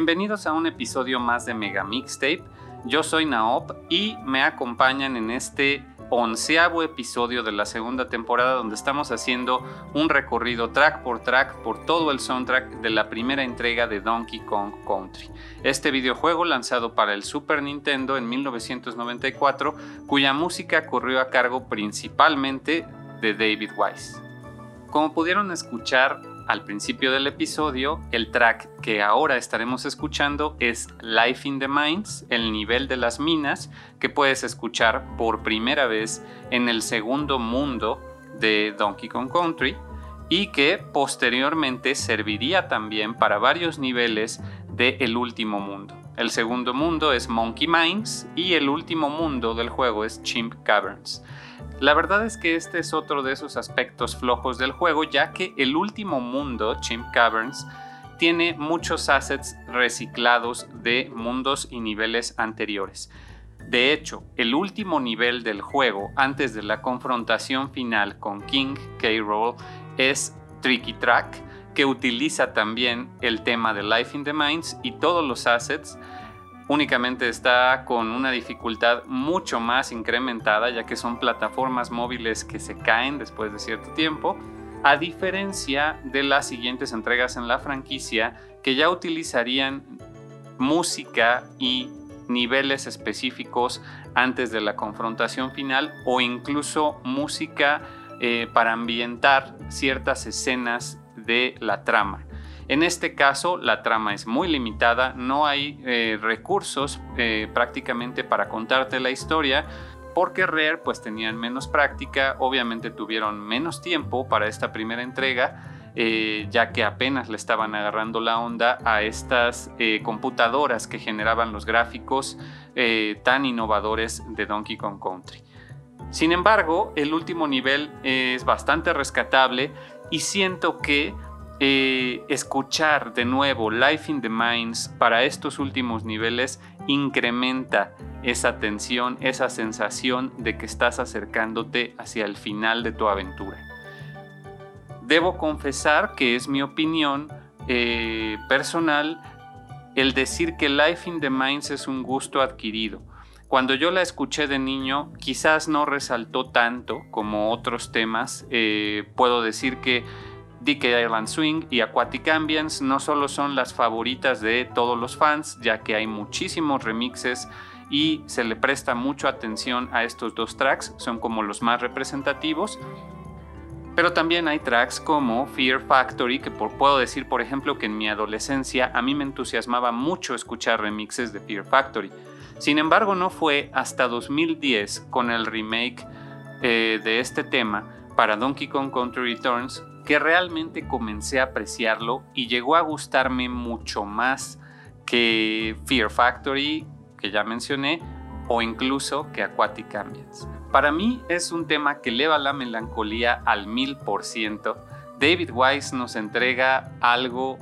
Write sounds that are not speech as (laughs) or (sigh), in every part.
Bienvenidos a un episodio más de Mega Mixtape. Yo soy Naop y me acompañan en este onceavo episodio de la segunda temporada donde estamos haciendo un recorrido track por track por todo el soundtrack de la primera entrega de Donkey Kong Country. Este videojuego lanzado para el Super Nintendo en 1994 cuya música corrió a cargo principalmente de David Wise. Como pudieron escuchar, al principio del episodio, el track que ahora estaremos escuchando es Life in the Mines, el nivel de las minas, que puedes escuchar por primera vez en el segundo mundo de Donkey Kong Country y que posteriormente serviría también para varios niveles de El último mundo. El segundo mundo es Monkey Mines y el último mundo del juego es Chimp Caverns. La verdad es que este es otro de esos aspectos flojos del juego, ya que el último mundo, Chimp Caverns, tiene muchos assets reciclados de mundos y niveles anteriores. De hecho, el último nivel del juego, antes de la confrontación final con King K. Rool, es Tricky Track, que utiliza también el tema de Life in the Mines y todos los assets únicamente está con una dificultad mucho más incrementada ya que son plataformas móviles que se caen después de cierto tiempo, a diferencia de las siguientes entregas en la franquicia que ya utilizarían música y niveles específicos antes de la confrontación final o incluso música eh, para ambientar ciertas escenas de la trama. En este caso, la trama es muy limitada, no hay eh, recursos eh, prácticamente para contarte la historia, porque Rare pues tenían menos práctica, obviamente tuvieron menos tiempo para esta primera entrega eh, ya que apenas le estaban agarrando la onda a estas computadoras que generaban los gráficos tan innovadores de Donkey Kong Country. Sin embargo, el último nivel es bastante rescatable y siento que escuchar de nuevo Life in the Mines para estos últimos niveles incrementa esa tensión, esa sensación de que estás acercándote hacia el final de tu aventura. Debo confesar que es mi opinión eh, personal el decir que Life in the Mines es un gusto adquirido. Cuando yo la escuché de niño, quizás no resaltó tanto como otros temas. Eh, puedo decir que Decade Island Swing y Aquatic Ambience no solo son las favoritas de todos los fans, ya que hay muchísimos remixes y se le presta mucha atención a estos dos tracks, son como los más representativos. Pero también hay tracks como Fear Factory, que puedo decir, por ejemplo, que en mi adolescencia a mí me entusiasmaba mucho escuchar remixes de Fear Factory. Sin embargo, no fue hasta 2010 con el remake eh, de este tema para Donkey Kong Country Returns que realmente comencé a apreciarlo y llegó a gustarme mucho más que Fear Factory, que ya mencioné, o incluso que Aquatic Ambience. Para mí es un tema que eleva la melancolía al mil por ciento. David Wise nos entrega algo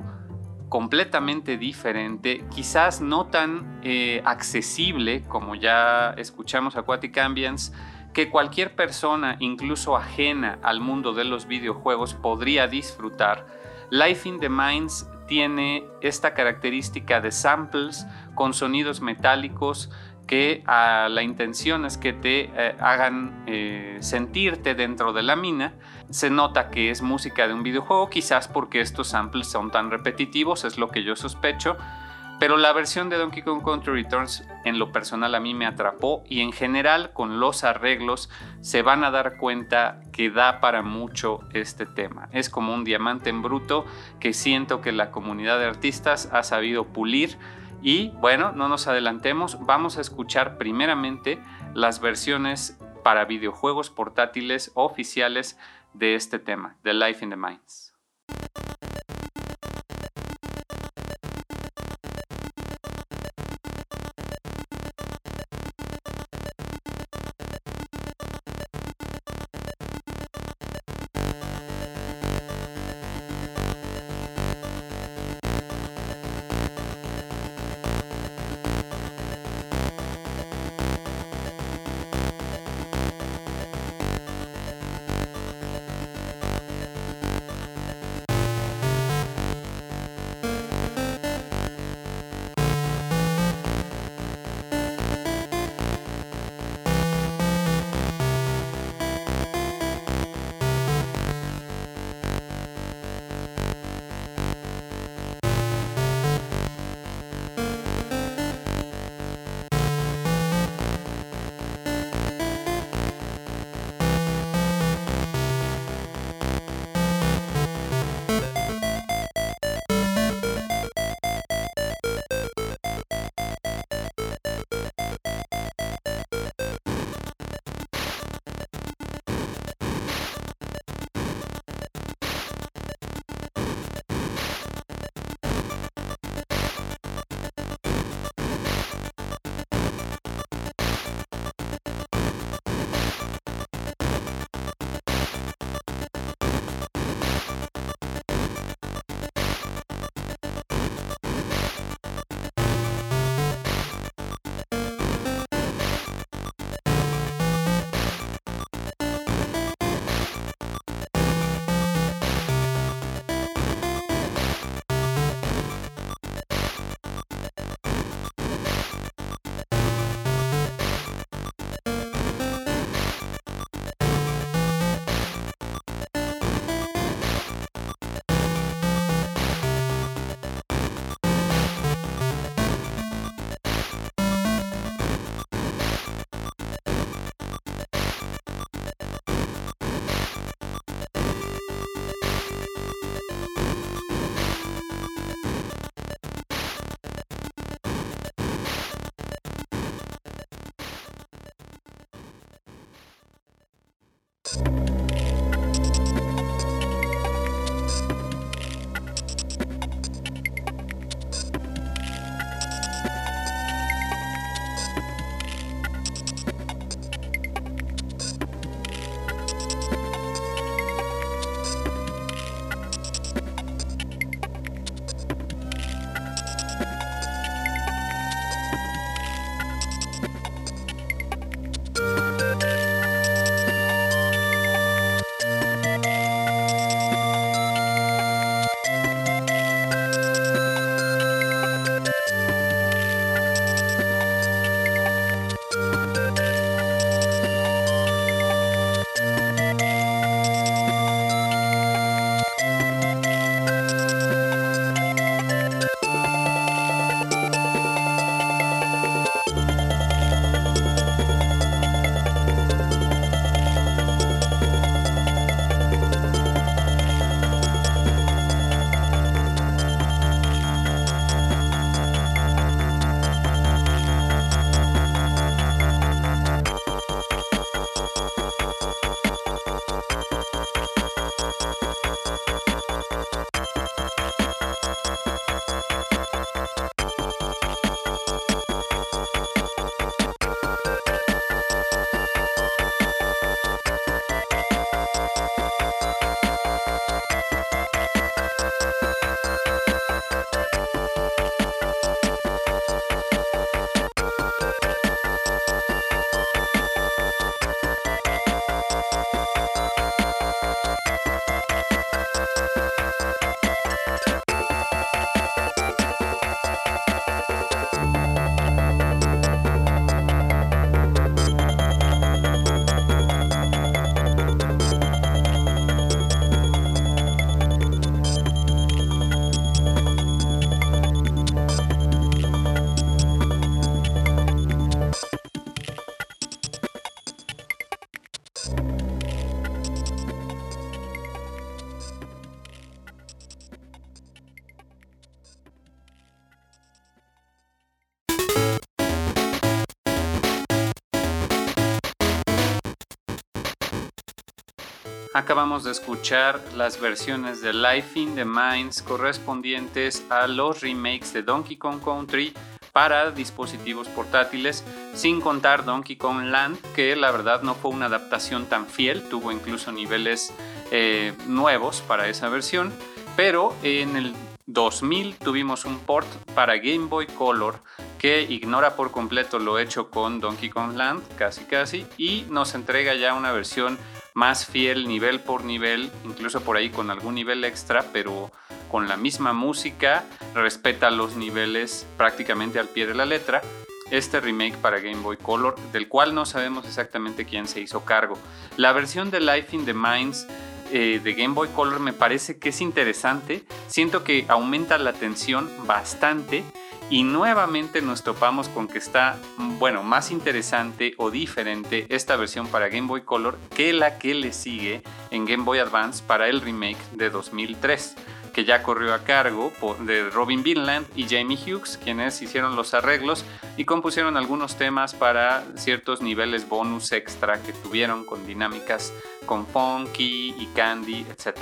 completamente diferente, quizás no tan eh, accesible como ya escuchamos Aquatic Ambience, que cualquier persona, incluso ajena al mundo de los videojuegos, podría disfrutar. Life in the Mines tiene esta característica de samples con sonidos metálicos que la intención es que te eh, hagan eh, sentirte dentro de la mina. Se nota que es música de un videojuego, quizás porque estos samples son tan repetitivos, es lo que yo sospecho. Pero la versión de Donkey Kong Country Returns en lo personal a mí me atrapó y en general con los arreglos se van a dar cuenta que da para mucho este tema. Es como un diamante en bruto que siento que la comunidad de artistas ha sabido pulir y bueno, no nos adelantemos, vamos a escuchar primeramente las versiones para videojuegos portátiles oficiales de este tema, The Life in the Mines. Acabamos de escuchar las versiones de Life in the Mines correspondientes a los remakes de Donkey Kong Country para dispositivos portátiles, sin contar Donkey Kong Land, que la verdad no fue una adaptación tan fiel, tuvo incluso niveles eh, nuevos para esa versión, pero en el 2000 tuvimos un port para Game Boy Color que ignora por completo lo hecho con Donkey Kong Land, casi casi, y nos entrega ya una versión más fiel nivel por nivel, incluso por ahí con algún nivel extra, pero con la misma música, respeta los niveles prácticamente al pie de la letra. Este remake para Game Boy Color, del cual no sabemos exactamente quién se hizo cargo. La versión de Life in the Mines eh, de Game Boy Color me parece que es interesante. Siento que aumenta la tensión bastante y nuevamente nos topamos con que está, bueno, más interesante o diferente esta versión para Game Boy Color que la que le sigue en Game Boy Advance para el remake de 2003 que ya corrió a cargo de Robin Vinland y Jamie Hughes, quienes hicieron los arreglos y compusieron algunos temas para ciertos niveles bonus extra que tuvieron con dinámicas con Funky y Candy, etc.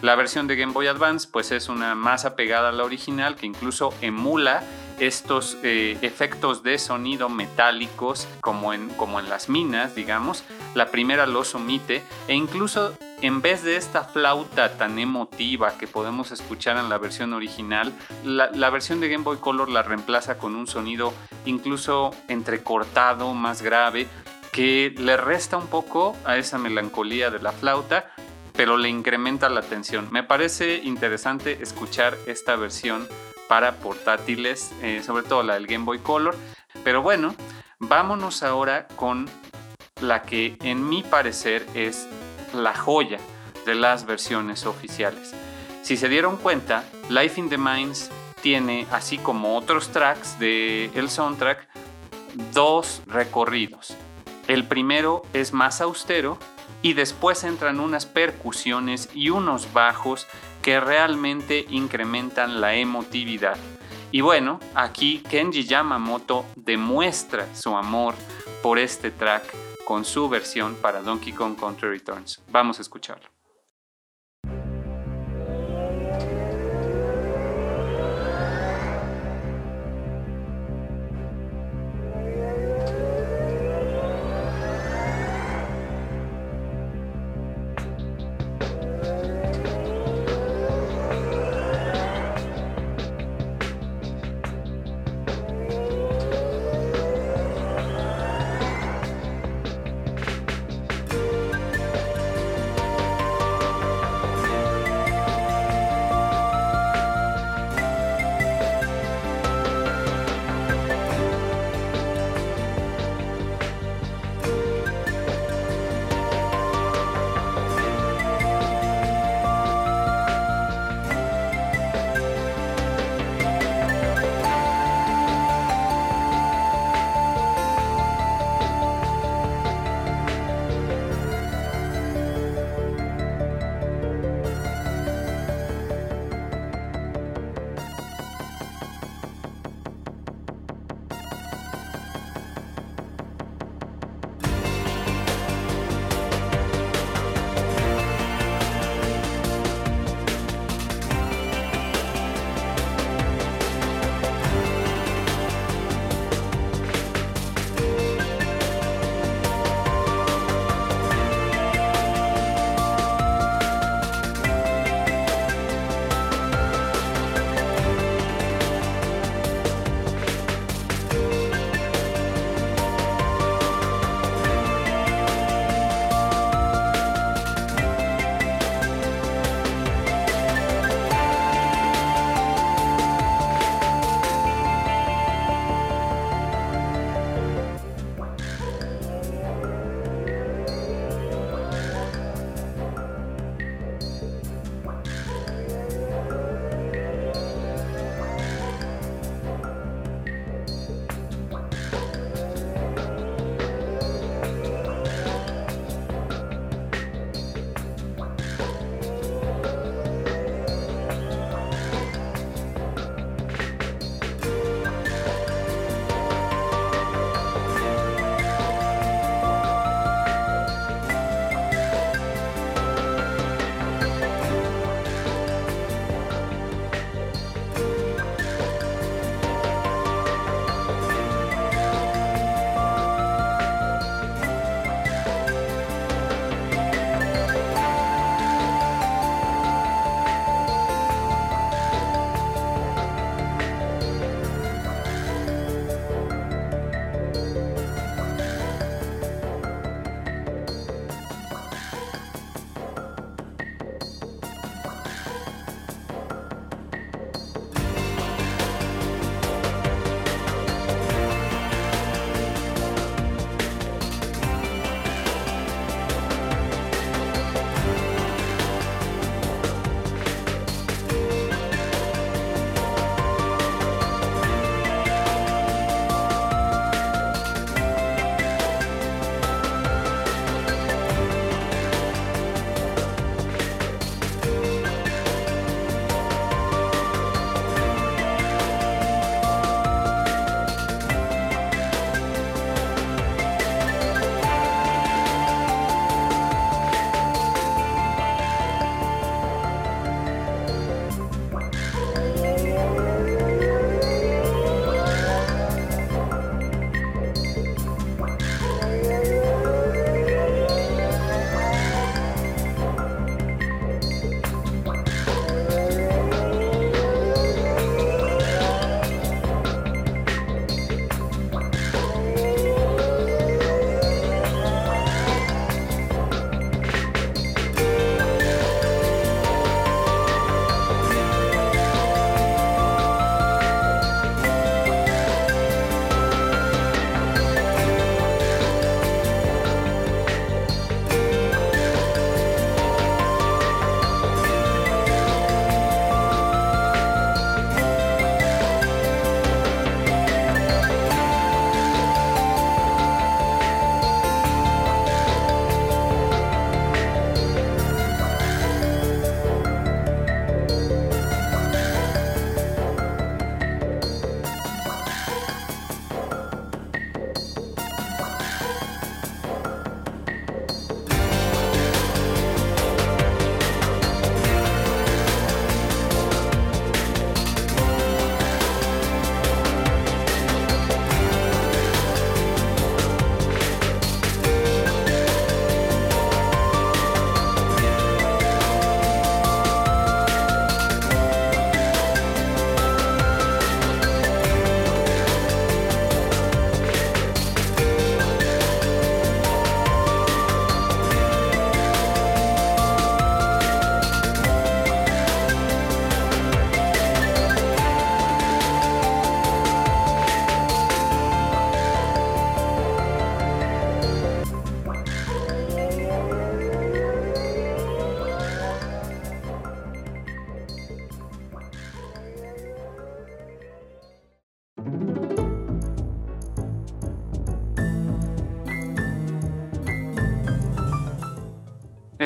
La versión de Game Boy Advance pues es una más apegada a la original que incluso emula estos eh, efectos de sonido metálicos como en, como en las minas, digamos. La primera los omite e incluso en vez de esta flauta tan emotiva que podemos escuchar en la versión original, la, la, versión de Game Boy Color la reemplaza con un sonido incluso entrecortado, más grave, que le resta un poco a esa melancolía de la flauta, pero le incrementa la tensión. Me parece interesante escuchar esta versión para portátiles, eh, sobre todo la del Game Boy Color. Pero bueno, vámonos ahora con la que en mi parecer es la joya de las versiones oficiales. Si se dieron cuenta, Life in the Mines tiene, así como otros tracks del el soundtrack, dos recorridos. El primero es más austero y después entran unas percusiones y unos bajos que realmente incrementan la emotividad. Y bueno, aquí Kenji Yamamoto demuestra su amor por este track con su versión para Donkey Kong Country Returns. Vamos a escucharlo.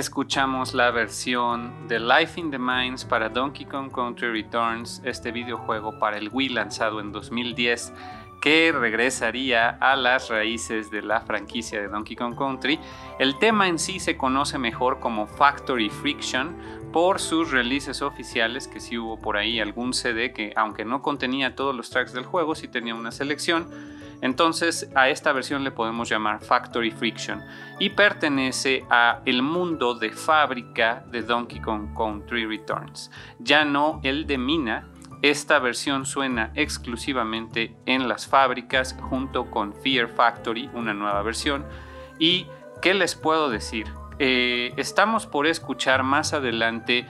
Escuchamos la versión de Life in the Mines para Donkey Kong Country Returns, este videojuego para el Wii lanzado en 2010 que regresaría a las raíces de la franquicia de Donkey Kong Country. El tema en sí se conoce mejor como Factory Friction por sus releases oficiales, que sí hubo por ahí algún CD que aunque no contenía todos los tracks del juego, sí tenía una selección. Entonces a esta versión le podemos llamar Factory Friction y pertenece a el mundo de fábrica de Donkey Kong Country Returns, ya no el de mina esta versión suena exclusivamente en las fábricas junto con Fear Factory, una nueva versión. ¿Y qué les puedo decir? Eh, estamos por escuchar más adelante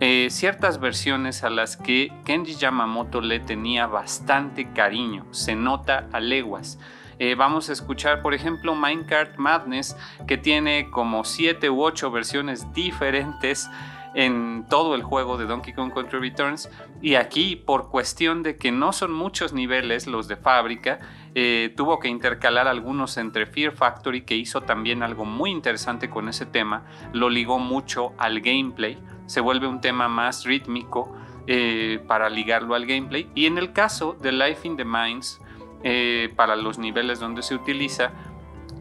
eh, ciertas versiones a las que Kenji Yamamoto le tenía bastante cariño, se nota a leguas. Eh, vamos a escuchar, por ejemplo, Minecraft Madness, que tiene como 7 u 8 versiones diferentes en todo el juego de Donkey Kong Country Returns. Y aquí, por cuestión de que no son muchos niveles los de fábrica, eh, tuvo que intercalar algunos entre Fear Factory, que hizo también algo muy interesante con ese tema. Lo ligó mucho al gameplay. Se vuelve un tema más rítmico eh, para ligarlo al gameplay. Y en el caso de Life in the Mines, eh, para los niveles donde se utiliza,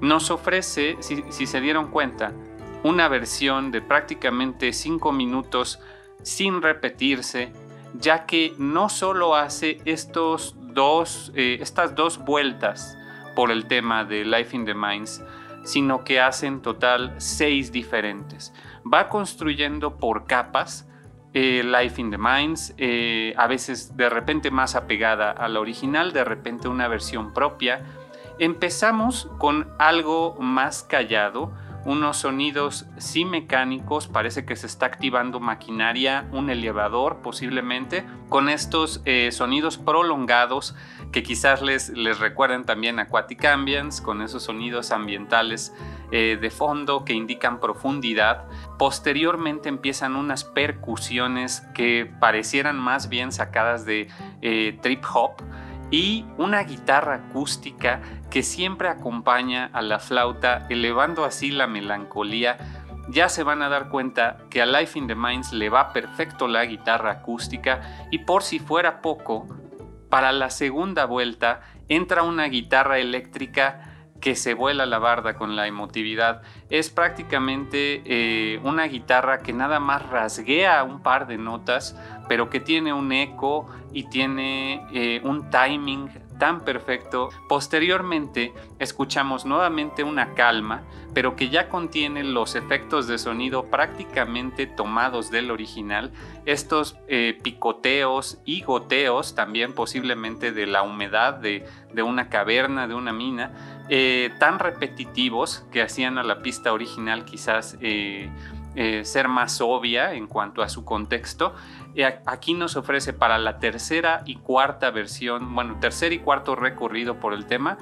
nos ofrece, si se dieron cuenta, una versión de prácticamente 5 minutos sin repetirse, ya que no solo hace estos dos, eh, estas dos vueltas por el tema de Life in the Mines, sino que hace en total seis diferentes. Va construyendo por capas eh, Life in the Mines, eh, a veces de repente más apegada a la original, de repente una versión propia. Empezamos con algo más callado, unos sonidos sí mecánicos, parece que se está activando maquinaria, un elevador posiblemente, con estos eh, sonidos prolongados que quizás les, les recuerden también Aquatic Ambience, con esos sonidos ambientales eh, de fondo que indican profundidad. Posteriormente empiezan unas percusiones que parecieran más bien sacadas de eh, trip hop y una guitarra acústica que siempre acompaña a la flauta, elevando así la melancolía. Ya se van a dar cuenta que a Life in the Mines le va perfecto la guitarra acústica y por si fuera poco, para la segunda vuelta entra una guitarra eléctrica que se vuela la barda con la emotividad. Es prácticamente eh, una guitarra que nada más rasguea un par de notas, pero que tiene un eco y tiene eh, un timing tan perfecto. Posteriormente escuchamos nuevamente una calma, pero que ya contiene los efectos de sonido prácticamente tomados del original. Estos eh, picoteos y goteos, también posiblemente de la humedad de, una caverna, de una mina, eh, tan repetitivos que hacían a la pista original quizás eh, ser más obvia en cuanto a su contexto aquí nos ofrece para la tercera y cuarta versión, bueno, tercer y cuarto recorrido por el tema,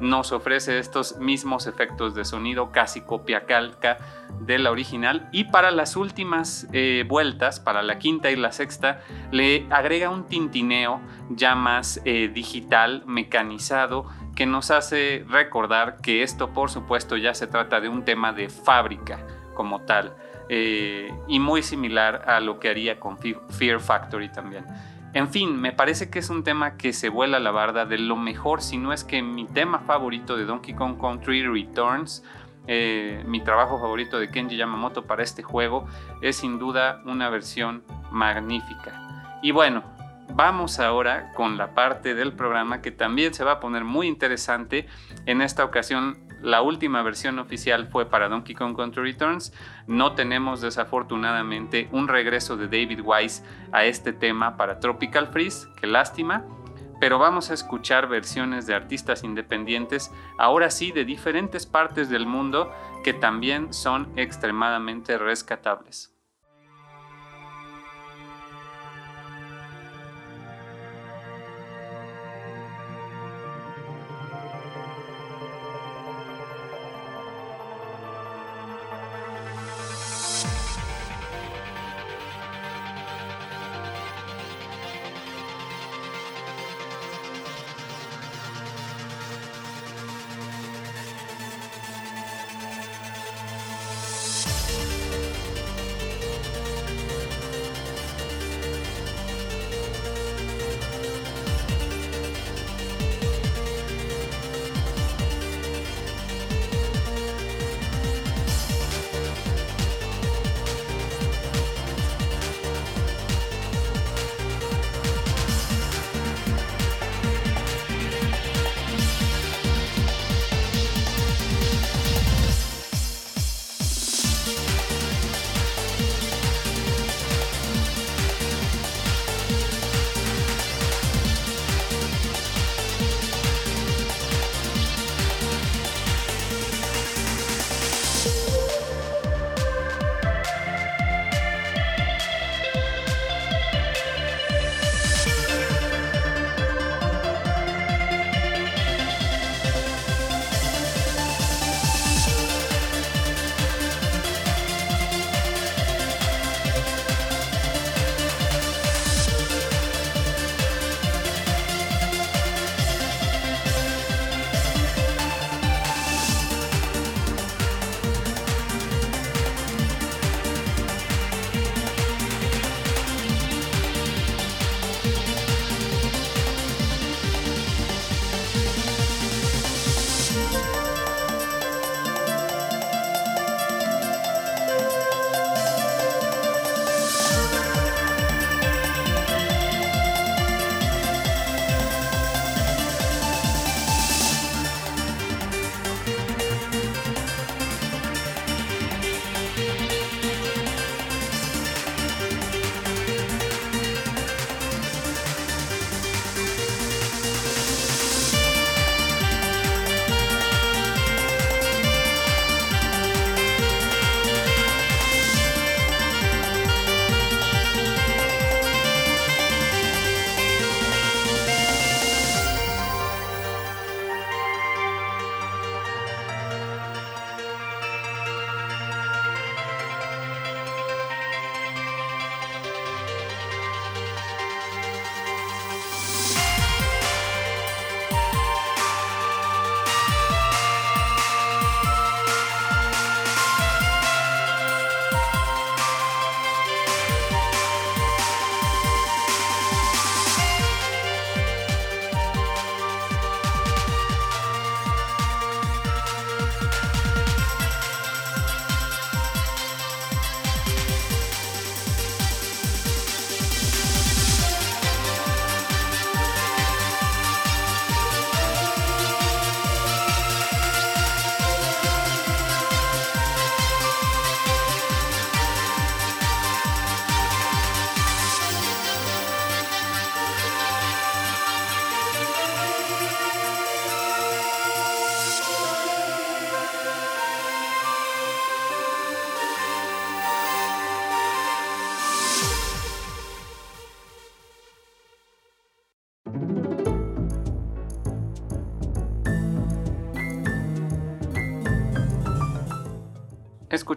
nos ofrece estos mismos efectos de sonido, casi copia calca de la original. Y para las últimas eh, vueltas, para la quinta y la sexta, le agrega un tintineo ya más eh, digital, mecanizado, que nos hace recordar que esto, por supuesto, ya se trata de un tema de fábrica como tal. Eh, y muy similar a lo que haría con Fear Factory también. En fin, me parece que es un tema que se vuela la barda de lo mejor, si no es que mi tema favorito de Donkey Kong Country Returns, eh, mi trabajo favorito de Kenji Yamamoto para este juego, es sin duda una versión magnífica. Y bueno, vamos ahora con la parte del programa que también se va a poner muy interesante. En esta ocasión la última versión oficial fue para Donkey Kong Country Returns. No tenemos desafortunadamente un regreso de David Wise a este tema para Tropical Freeze, qué lástima. Pero vamos a escuchar versiones de artistas independientes, ahora sí de diferentes partes del mundo, que también son extremadamente rescatables.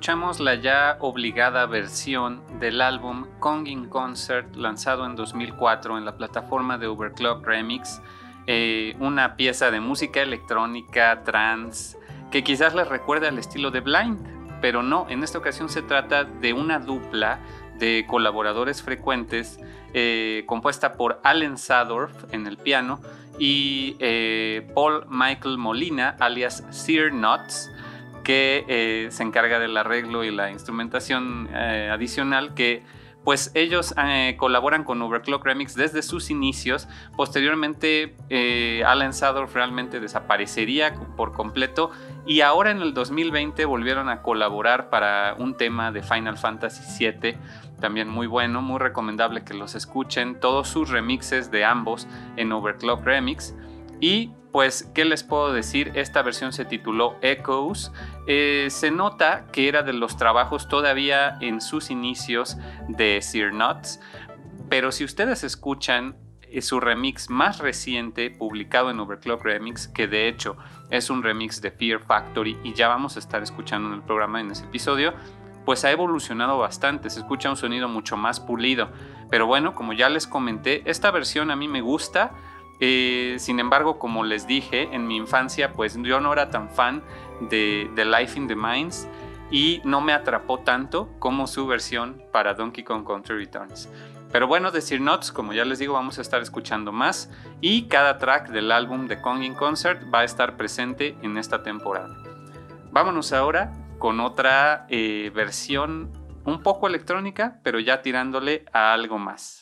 Escuchamos la ya obligada versión del álbum Kong in Concert lanzado en 2004 en la plataforma de Overclock Remix, eh, una pieza de música electrónica, trance, que quizás les recuerde al estilo de Blind, pero no, en esta ocasión se trata de una dupla de colaboradores frecuentes eh, compuesta por Allen Sadorf en el piano y eh, Paul Michael Molina, alias Sir Nuts, que eh, se encarga del arreglo y la instrumentación eh, adicional que pues ellos eh, colaboran con Overclock Remix desde sus inicios. Posteriormente, Alan Sadorf realmente desaparecería por completo y ahora en el 2020 volvieron a colaborar para un tema de Final Fantasy VII, también muy bueno, muy recomendable que los escuchen, todos sus remixes de ambos en Overclock Remix. Y pues, ¿qué les puedo decir? Esta versión se tituló Echoes. Eh, se nota que era de los trabajos todavía en sus inicios de Sir Nuts, pero si ustedes escuchan eh, su remix más reciente publicado en Overclock Remix, que de hecho es un remix de Fear Factory y ya vamos a estar escuchando en el programa en ese episodio, pues ha evolucionado bastante, se escucha un sonido mucho más pulido. Pero bueno, como ya les comenté, esta versión a mí me gusta, eh, sin embargo, como les dije, en mi infancia, pues yo no era tan fan de, Life in the Mines y no me atrapó tanto como su versión para Donkey Kong Country Returns. Pero bueno, decir como ya les digo, vamos a estar escuchando más y cada track del álbum de Kong in Concert va a estar presente en esta temporada. Vámonos ahora con otra eh, versión un poco electrónica, pero ya tirándole a algo más.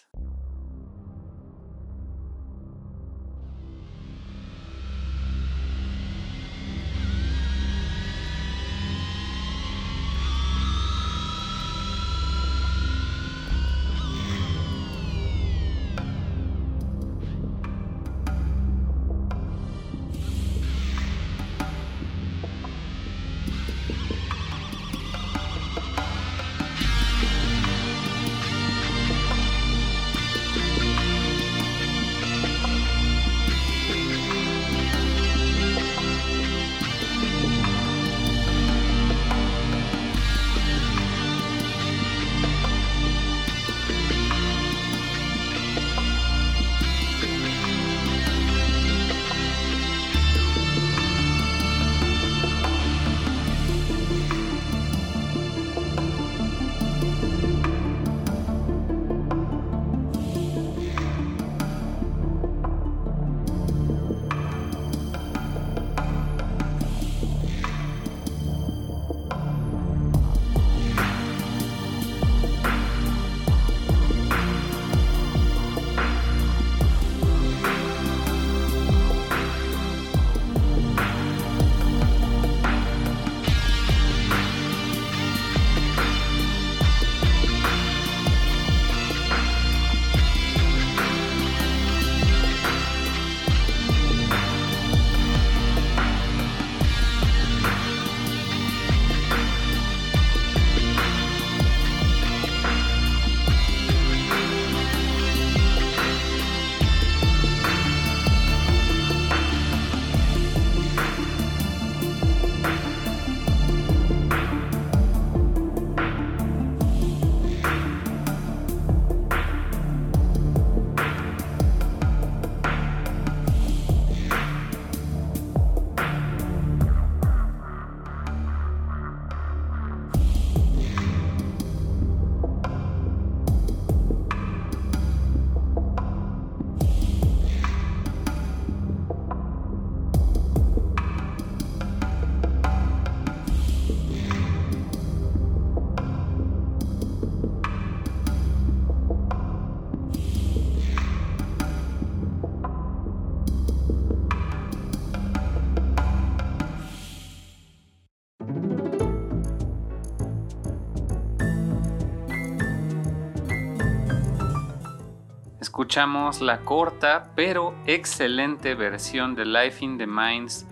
Escuchamos la corta pero excelente versión de Life in the Mines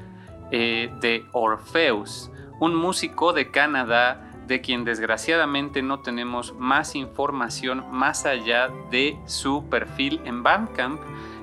eh, de Orpheus, un músico de Canadá de quien desgraciadamente no tenemos más información más allá de su perfil en Bandcamp,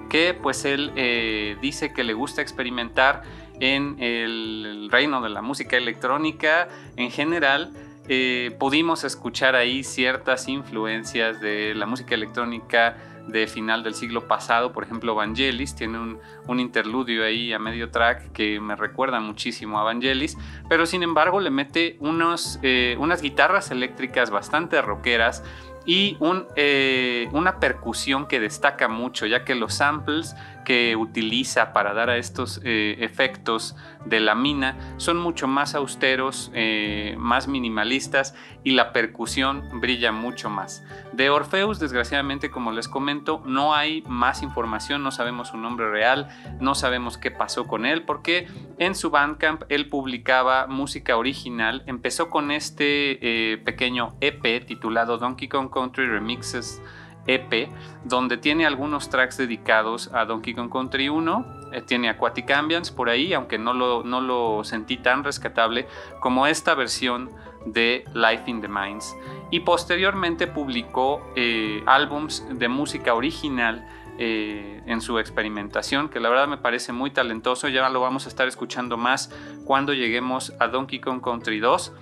que pues él eh, dice que le gusta experimentar en el reino de la música electrónica en general, eh, pudimos escuchar ahí ciertas influencias de la música electrónica de final del siglo pasado, por ejemplo Vangelis, tiene un, interludio ahí a medio track que me recuerda muchísimo a Vangelis, pero sin embargo le mete unos, eh, unas guitarras eléctricas bastante rockeras y eh, una percusión que destaca mucho, ya que los samples que utiliza para dar a estos eh, efectos de la mina son mucho más austeros, eh, más minimalistas y la percusión brilla mucho más. De Orpheus, desgraciadamente, como les comento, no hay más información, no sabemos su nombre real, no sabemos qué pasó con él, porque en su Bandcamp él publicaba música original, empezó con este eh, pequeño EP titulado Donkey Kong Country Remixes EP, donde tiene algunos tracks dedicados a Donkey Kong Country 1, eh, tiene Aquatic Ambience por ahí, aunque no lo, no lo sentí tan rescatable como esta versión de Life in the Mines. Y posteriormente publicó eh, álbums de música original eh, en su experimentación, que la verdad me parece muy talentoso. Ya lo vamos a estar escuchando más cuando lleguemos a Donkey Kong Country 2.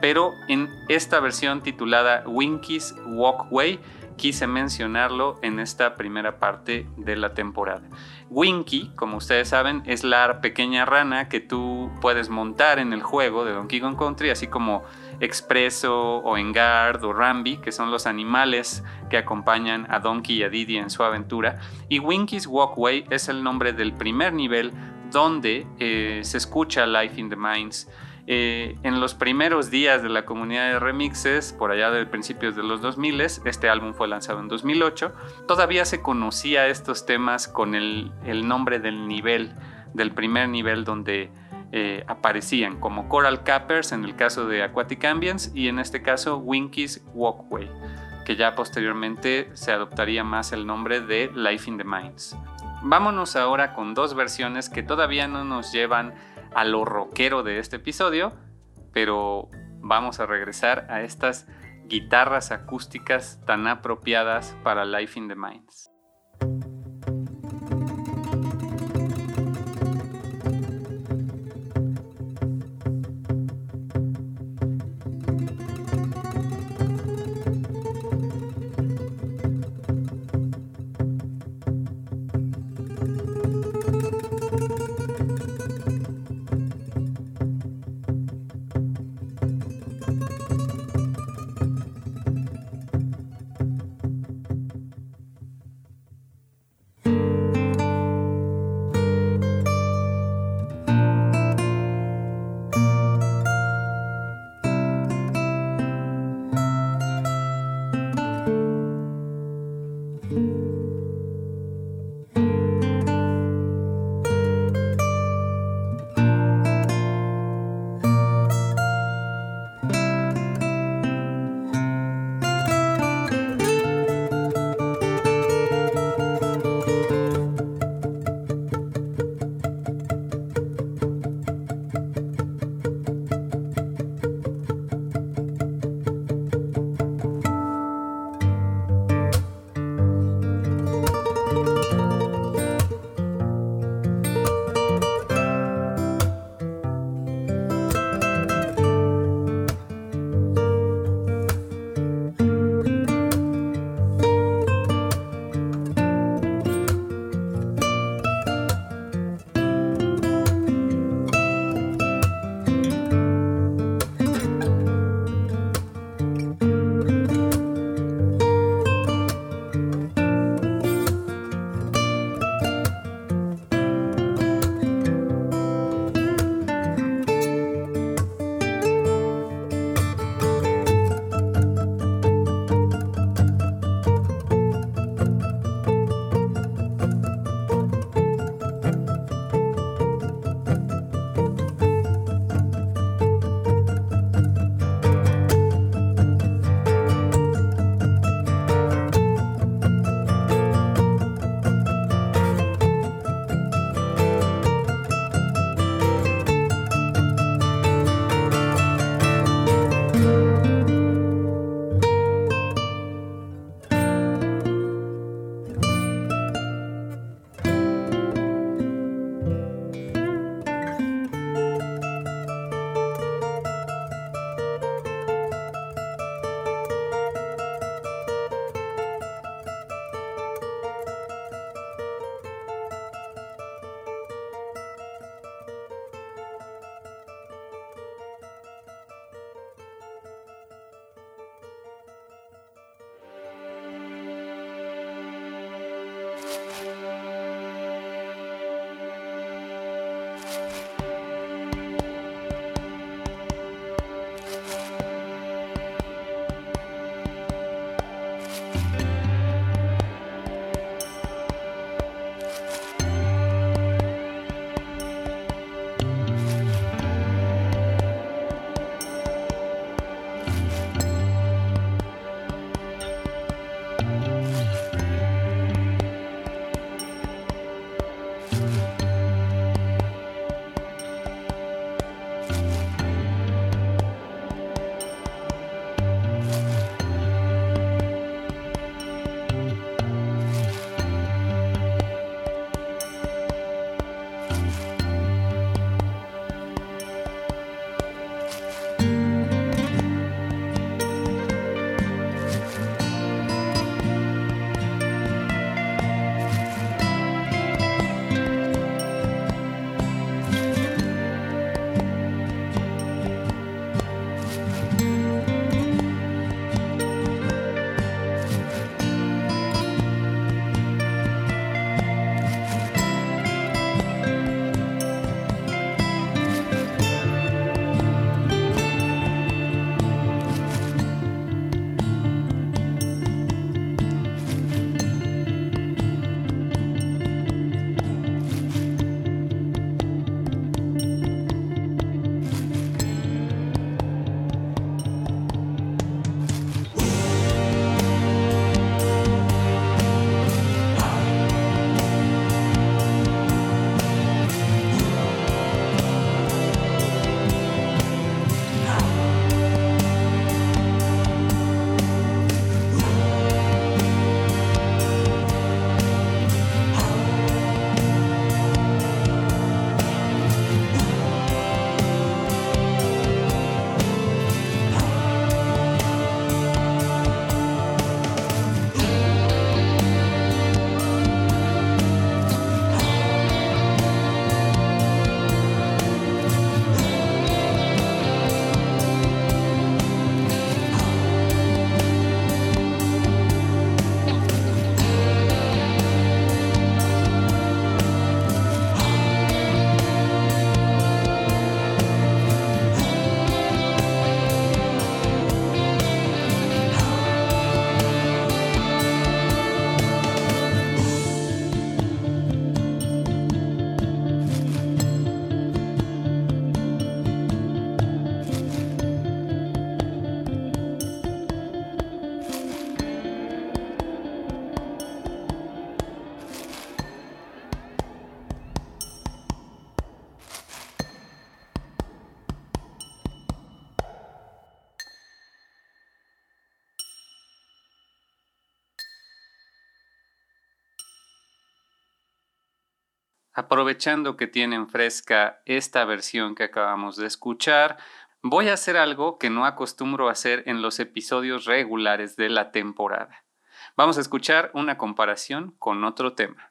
pero en esta versión titulada Winky's Walkway, quise mencionarlo en esta primera parte de la temporada. Winky, como ustedes saben, es la pequeña rana que tú puedes montar en el juego de Donkey Kong Country, así como Expresso o Engard o Rambi, que son los animales que acompañan a Donkey y a Diddy en su aventura. Y Winky's Walkway es el nombre del primer nivel donde eh, se escucha Life in the Mines eh, en los primeros días de la comunidad de remixes, por allá de principios de los 2000, este álbum fue lanzado en 2008, todavía se conocía estos temas con el, nombre del nivel, del primer nivel donde eh, aparecían, como Coral Cappers en el caso de Aquatic Ambience y en este caso Winky's Walkway, que ya posteriormente se adoptaría más el nombre de Life in the Mines. Vámonos ahora con dos versiones que todavía no nos llevan a lo rockero de este episodio, pero vamos a regresar a estas guitarras acústicas tan apropiadas para Life in the Mines. Aprovechando que tienen fresca esta versión que acabamos de escuchar, voy a hacer algo que no acostumbro a hacer en los episodios regulares de la temporada. Vamos a escuchar una comparación con otro tema.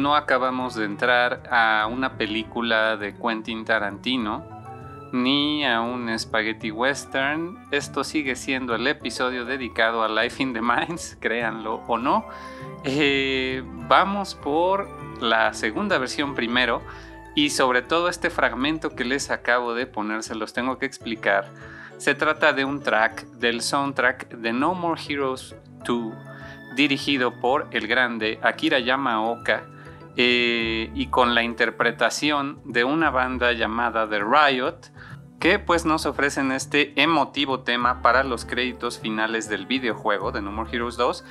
No, acabamos de entrar a una película de Quentin Tarantino ni a un spaghetti western. Esto sigue siendo el episodio dedicado a Life in the Mines, (laughs) créanlo o no. Eh, vamos por la segunda versión primero y sobre todo este fragmento que les acabo de poner, se los tengo que explicar. Se trata de un track del soundtrack de No More Heroes 2 dirigido por el grande Akira Yamaoka eh, y con la interpretación de una banda llamada The Riot, que pues nos ofrecen este emotivo tema para los créditos finales del videojuego de No More Heroes 2,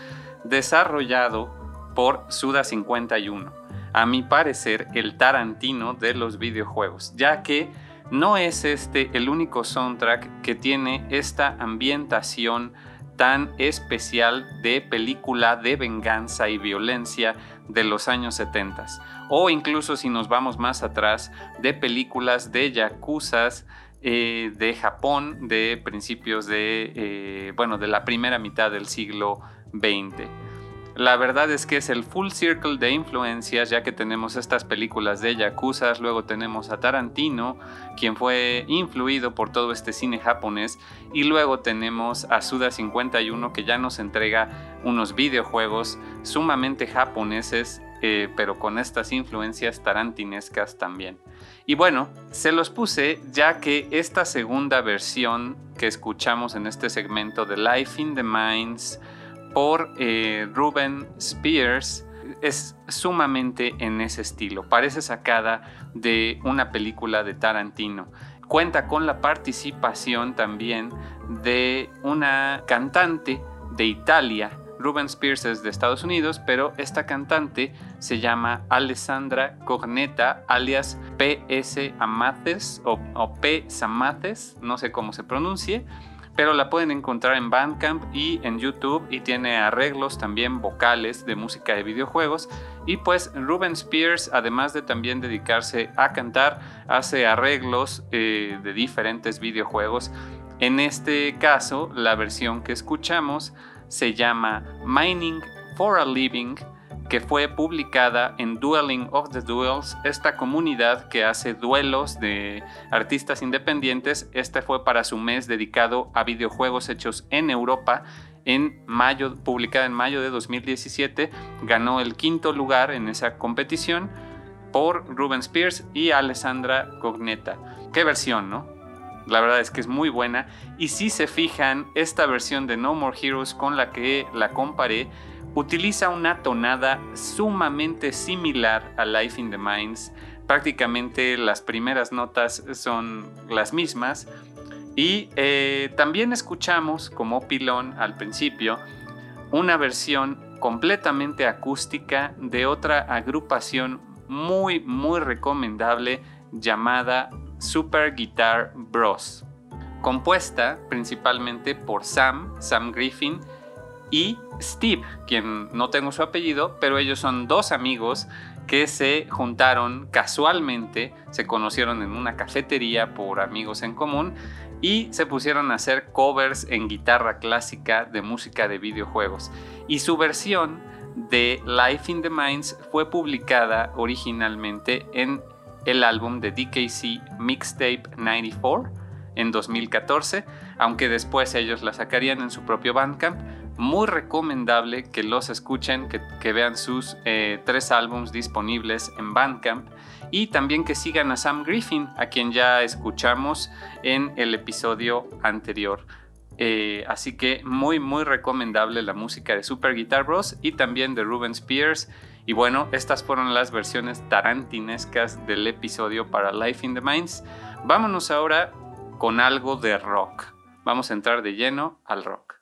desarrollado por Suda 51. A mi parecer, el Tarantino de los videojuegos, ya que no es este el único soundtrack que tiene esta ambientación tan especial de película de venganza y violencia de los años 70 o incluso si nos vamos más atrás de películas de yakuzas eh, de Japón de principios de eh, bueno de la primera mitad del siglo XX la verdad es que es el full circle de influencias, ya que tenemos estas películas de Yakuza, luego tenemos a Tarantino, quien fue influido por todo este cine japonés, y luego tenemos a Suda 51, que ya nos entrega unos videojuegos sumamente japoneses, eh, pero con estas influencias tarantinescas también. Y bueno, se los puse ya que esta segunda versión que escuchamos en este segmento de Life in the Minds, por eh, Ruben Spears es sumamente en ese estilo. Parece sacada de una película de Tarantino. Cuenta con la participación también de una cantante de Italia. Ruben Spears es de Estados Unidos, pero esta cantante se llama Alessandra Cogneta, alias P.S. Amates o, o P. Samates, no sé cómo se pronuncie pero la pueden encontrar en Bandcamp y en YouTube y tiene arreglos también vocales de música de videojuegos. Y pues Ruben Spears, además de también dedicarse a cantar, hace arreglos eh, de diferentes videojuegos. En este caso, la versión que escuchamos se llama Mining for a Living que fue publicada en Dueling of the Duels, esta comunidad que hace duelos de artistas independientes. Este fue para su mes dedicado a videojuegos hechos en Europa. En mayo, publicada en mayo de 2017, ganó el quinto lugar en esa competición por Ruben Spears y Alessandra Cogneta. Qué versión, ¿no? La verdad es que es muy buena. Y si se fijan, esta versión de No More Heroes con la que la comparé, utiliza una tonada sumamente similar a Life in the Mines. Prácticamente las primeras notas son las mismas. Y eh, también escuchamos como pilón al principio una versión completamente acústica de otra agrupación muy muy recomendable llamada Super Guitar Bros, compuesta principalmente por Sam, Sam Griffin, y Steve, quien no tengo su apellido, pero ellos son dos amigos que se juntaron casualmente, se conocieron en una cafetería por amigos en común y se pusieron a hacer covers en guitarra clásica de música de videojuegos. Y su versión de Life in the Mines fue publicada originalmente en el álbum de DKC Mixtape 94 en 2014, aunque después ellos la sacarían en su propio Bandcamp. Muy recomendable que los escuchen, que, vean sus eh, tres álbums disponibles en Bandcamp y también que sigan a Sam Griffin, a quien ya escuchamos en el episodio anterior. Eh, así que muy muy recomendable la música de Super Guitar Bros y también de Ruben Spears. Y bueno, estas fueron las versiones tarantinescas del episodio para Life in the Minds. Vámonos ahora con algo de rock. Vamos a entrar de lleno al rock.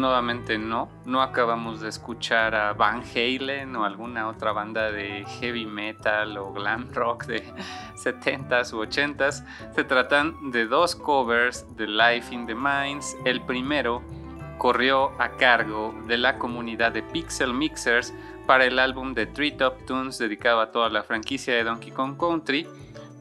Nuevamente no. No acabamos de escuchar a Van Halen o alguna otra banda de heavy metal o glam (laughs) rock de 70s u 80s. Se tratan de dos covers de Life in the Mines. El primero corrió a cargo de la comunidad de Pixel Mixers para el álbum de Top Tunes dedicado a toda la franquicia de Donkey Kong Country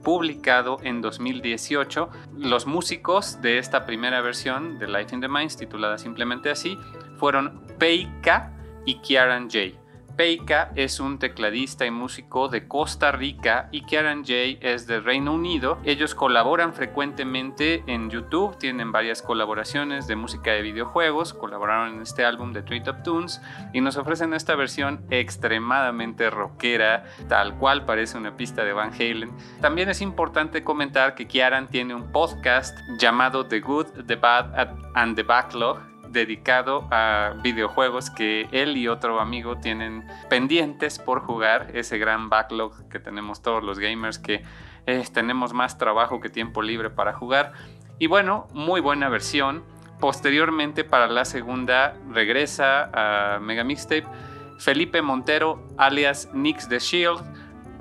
publicado en 2018. Los músicos de esta primera versión de Light in the Minds, titulada simplemente así, fueron Peika y Kieran J. Peika es un tecladista y músico de Costa Rica y Kieran J es de Reino Unido. Ellos colaboran frecuentemente en YouTube, tienen varias colaboraciones de música de videojuegos, colaboraron en este álbum de Treetop Tunes y nos ofrecen esta versión extremadamente rockera, tal cual parece una pista de Van Halen. También es importante comentar que Kieran tiene un podcast llamado The Good, The Bad and The Backlog dedicado a videojuegos que él y otro amigo tienen pendientes por jugar, ese gran backlog que tenemos todos los gamers que eh, tenemos más trabajo que tiempo libre para jugar. Y bueno, muy buena versión. Posteriormente para la segunda regresa a Mega Mixtape Felipe Montero alias Nix the Shield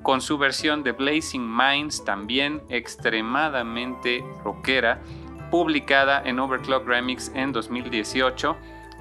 con su versión de Blazing Minds también extremadamente rockera publicada en Overclock Remix en 2018.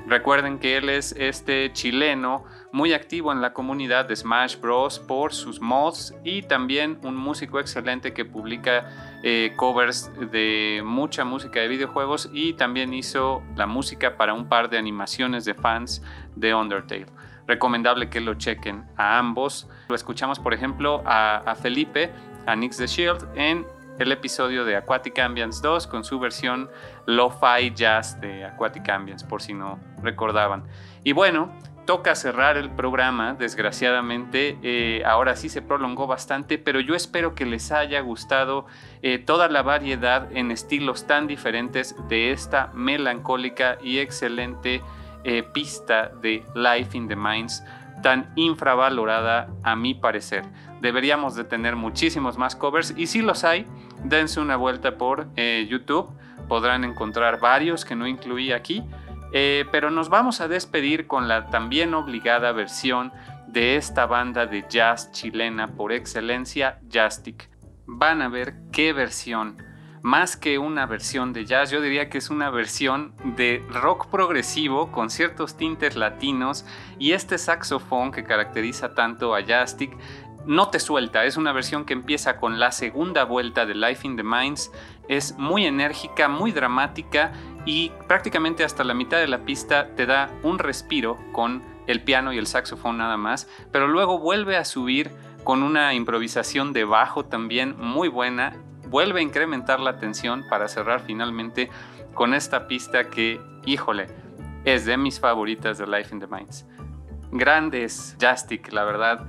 Recuerden que él es este chileno muy activo en la comunidad de Smash Bros. por sus mods y también un músico excelente que publica eh, covers de mucha música de videojuegos y también hizo la música para un par de animaciones de fans de Undertale. Recomendable que lo chequen a ambos. Lo escuchamos, por ejemplo, a, a Felipe, a Nix the Shield en el episodio de Aquatic Ambience 2 con su versión Lo-Fi Jazz de Aquatic Ambience, por si no recordaban. Y bueno, toca cerrar el programa, desgraciadamente, eh, ahora sí se prolongó bastante, pero yo espero que les haya gustado eh, toda la variedad en estilos tan diferentes de esta melancólica y excelente eh, pista de Life in the Minds tan infravalorada a mi parecer. Deberíamos de tener muchísimos más covers y si los hay, dense una vuelta por eh, YouTube, podrán encontrar varios que no incluí aquí, eh, pero nos vamos a despedir con la también obligada versión de esta banda de jazz chilena por excelencia, Jastic. Van a ver qué versión más que una versión de jazz, yo diría que es una versión de rock progresivo con ciertos tintes latinos y este saxofón que caracteriza tanto a Jastic no te suelta, es una versión que empieza con la segunda vuelta de Life in the Minds, es muy enérgica, muy dramática y prácticamente hasta la mitad de la pista te da un respiro con el piano y el saxofón nada más, pero luego vuelve a subir con una improvisación de bajo también muy buena vuelve a incrementar la tensión para cerrar finalmente con esta pista que, híjole, es de mis favoritas de Life in the Minds. Grandes Jastic, la verdad.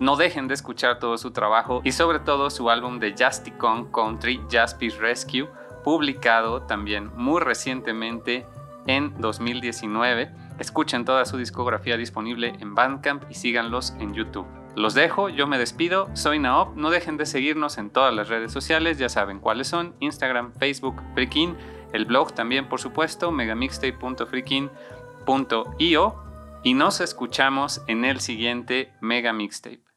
No dejen de escuchar todo su trabajo y sobre todo su álbum de Kong Country Jaspis Rescue, publicado también muy recientemente en 2019. Escuchen toda su discografía disponible en Bandcamp y síganlos en YouTube. Los dejo, yo me despido, soy Naop, no dejen de seguirnos en todas las redes sociales, ya saben cuáles son, Instagram, Facebook, Freakin, el blog también por supuesto, megamixtape.freakin.io y nos escuchamos en el siguiente Mega Mixtape.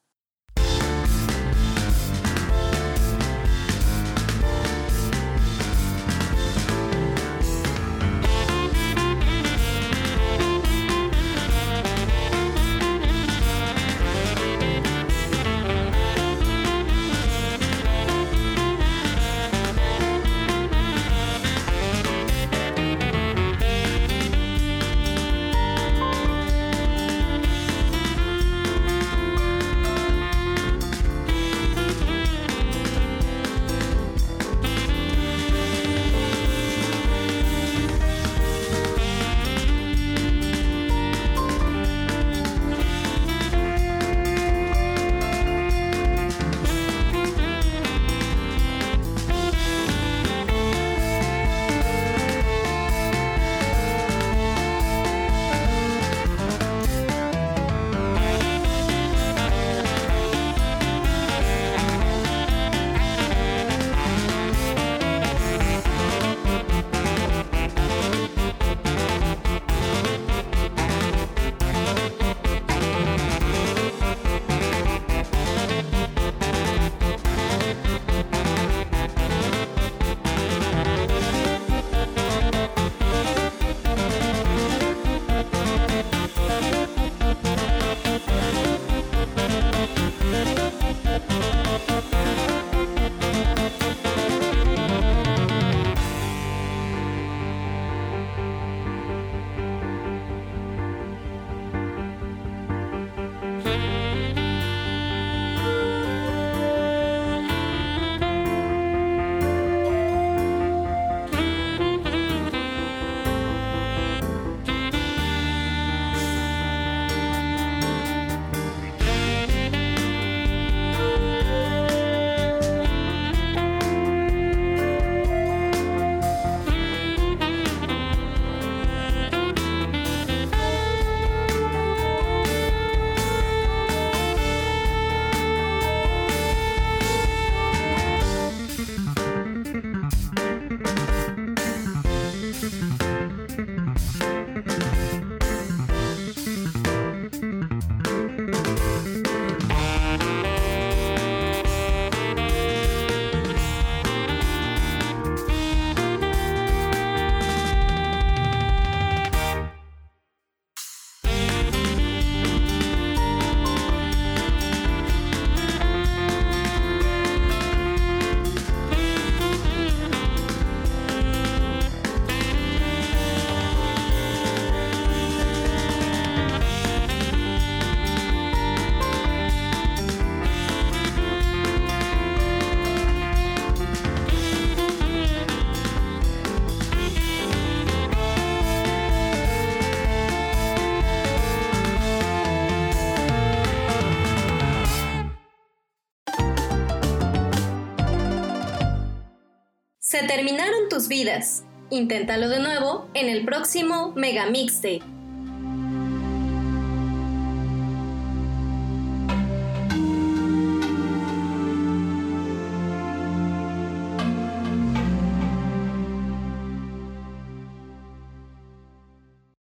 Tus vidas. Inténtalo de nuevo en el próximo Mega Mixtape.